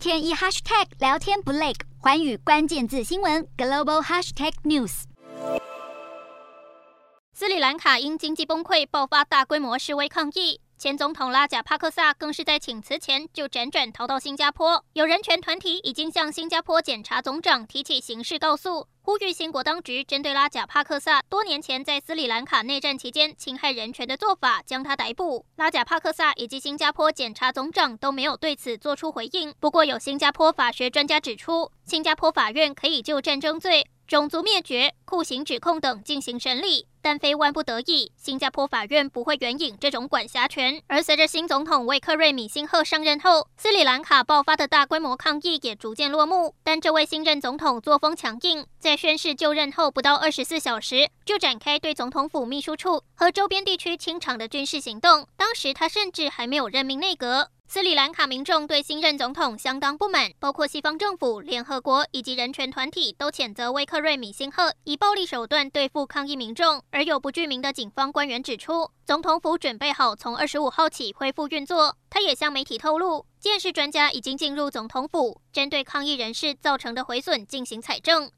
天一 hashtag 聊天不累，环宇关键字新闻 global hashtag news。斯里兰卡因经济崩溃爆发大规模示威抗议，前总统拉贾帕克萨更是在请辞前就辗转逃到新加坡。有人权团体已经向新加坡检察总长提起刑事告诉。呼吁新国当局针对拉贾帕克萨多年前在斯里兰卡内战期间侵害人权的做法，将他逮捕。拉贾帕克萨以及新加坡检察总长都没有对此做出回应。不过，有新加坡法学专家指出，新加坡法院可以就战争罪。种族灭绝、酷刑指控等进行审理，但非万不得已，新加坡法院不会援引这种管辖权。而随着新总统维克瑞米辛赫上任后，斯里兰卡爆发的大规模抗议也逐渐落幕。但这位新任总统作风强硬，在宣誓就任后不到二十四小时，就展开对总统府秘书处和周边地区清场的军事行动。当时他甚至还没有任命内阁。斯里兰卡民众对新任总统相当不满，包括西方政府、联合国以及人权团体都谴责威克瑞米辛赫以暴力手段对付抗议民众。而有不具名的警方官员指出，总统府准备好从二十五号起恢复运作。他也向媒体透露，鉴识专家已经进入总统府，针对抗议人士造成的毁损进行采证。